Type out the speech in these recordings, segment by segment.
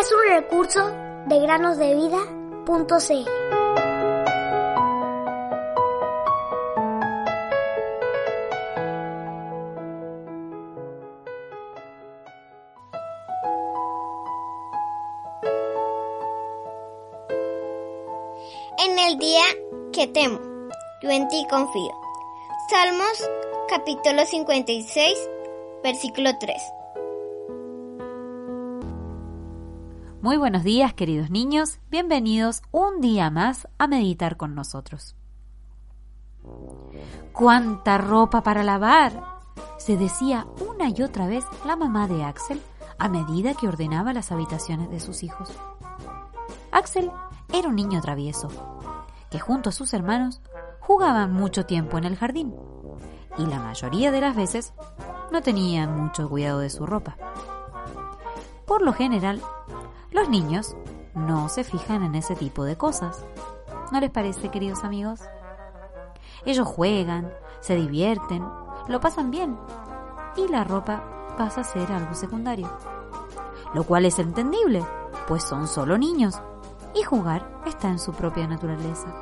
Es un recurso de granosdevida.cl. En el día que temo, yo en ti confío. Salmos capítulo 56, versículo 3. Muy buenos días, queridos niños. Bienvenidos un día más a meditar con nosotros. ¡Cuánta ropa para lavar! se decía una y otra vez la mamá de Axel a medida que ordenaba las habitaciones de sus hijos. Axel era un niño travieso, que junto a sus hermanos jugaban mucho tiempo en el jardín y la mayoría de las veces no tenían mucho cuidado de su ropa. Por lo general, los niños no se fijan en ese tipo de cosas. ¿No les parece, queridos amigos? Ellos juegan, se divierten, lo pasan bien y la ropa pasa a ser algo secundario. Lo cual es entendible, pues son solo niños y jugar está en su propia naturaleza.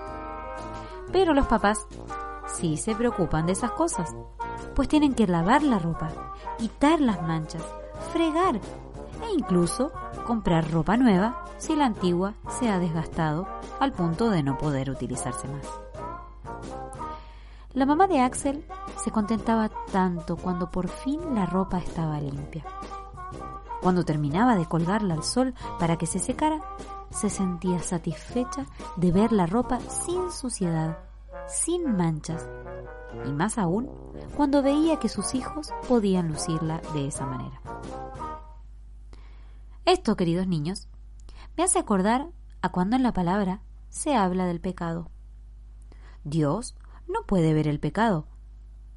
Pero los papás sí se preocupan de esas cosas, pues tienen que lavar la ropa, quitar las manchas, fregar e incluso comprar ropa nueva si la antigua se ha desgastado al punto de no poder utilizarse más. La mamá de Axel se contentaba tanto cuando por fin la ropa estaba limpia. Cuando terminaba de colgarla al sol para que se secara, se sentía satisfecha de ver la ropa sin suciedad, sin manchas, y más aún cuando veía que sus hijos podían lucirla de esa manera. Esto, queridos niños, me hace acordar a cuando en la palabra se habla del pecado. Dios no puede ver el pecado.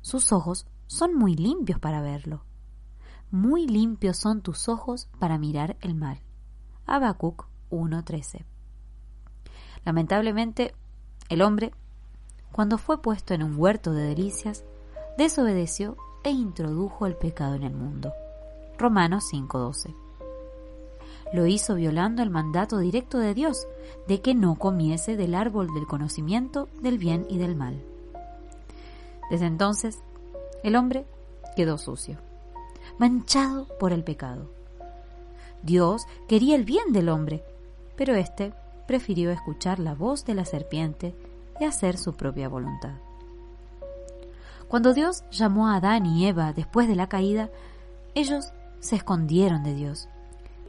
Sus ojos son muy limpios para verlo. Muy limpios son tus ojos para mirar el mal. Habacuc 1.13. Lamentablemente, el hombre, cuando fue puesto en un huerto de delicias, desobedeció e introdujo el pecado en el mundo. Romanos 5.12. Lo hizo violando el mandato directo de Dios de que no comiese del árbol del conocimiento del bien y del mal. Desde entonces, el hombre quedó sucio, manchado por el pecado. Dios quería el bien del hombre, pero éste prefirió escuchar la voz de la serpiente y hacer su propia voluntad. Cuando Dios llamó a Adán y Eva después de la caída, ellos se escondieron de Dios,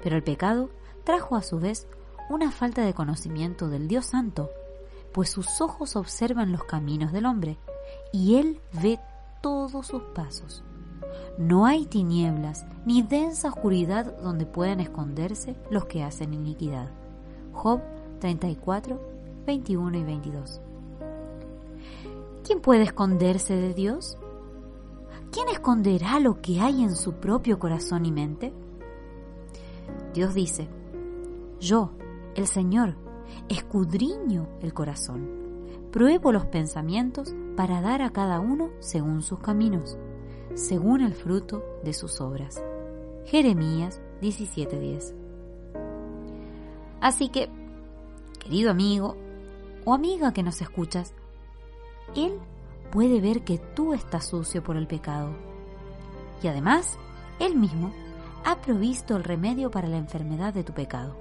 pero el pecado trajo a su vez una falta de conocimiento del Dios Santo, pues sus ojos observan los caminos del hombre y Él ve todos sus pasos. No hay tinieblas ni densa oscuridad donde puedan esconderse los que hacen iniquidad. Job 34, 21 y 22. ¿Quién puede esconderse de Dios? ¿Quién esconderá lo que hay en su propio corazón y mente? Dios dice, yo, el Señor, escudriño el corazón pruebo los pensamientos para dar a cada uno según sus caminos, según el fruto de sus obras. Jeremías 17:10. Así que, querido amigo o amiga que nos escuchas, Él puede ver que tú estás sucio por el pecado. Y además, Él mismo ha provisto el remedio para la enfermedad de tu pecado.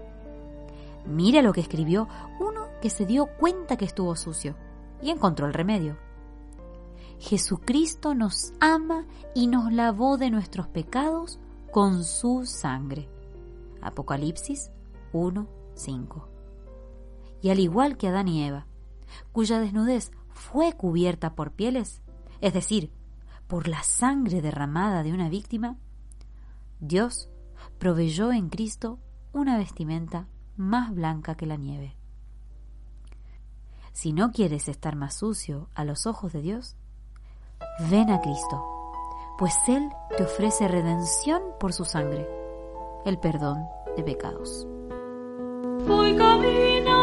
Mira lo que escribió uno que se dio cuenta que estuvo sucio y encontró el remedio. Jesucristo nos ama y nos lavó de nuestros pecados con su sangre. Apocalipsis 1:5. Y al igual que Adán y Eva, cuya desnudez fue cubierta por pieles, es decir, por la sangre derramada de una víctima, Dios proveyó en Cristo una vestimenta más blanca que la nieve. Si no quieres estar más sucio a los ojos de Dios, ven a Cristo, pues Él te ofrece redención por su sangre, el perdón de pecados. Voy siempre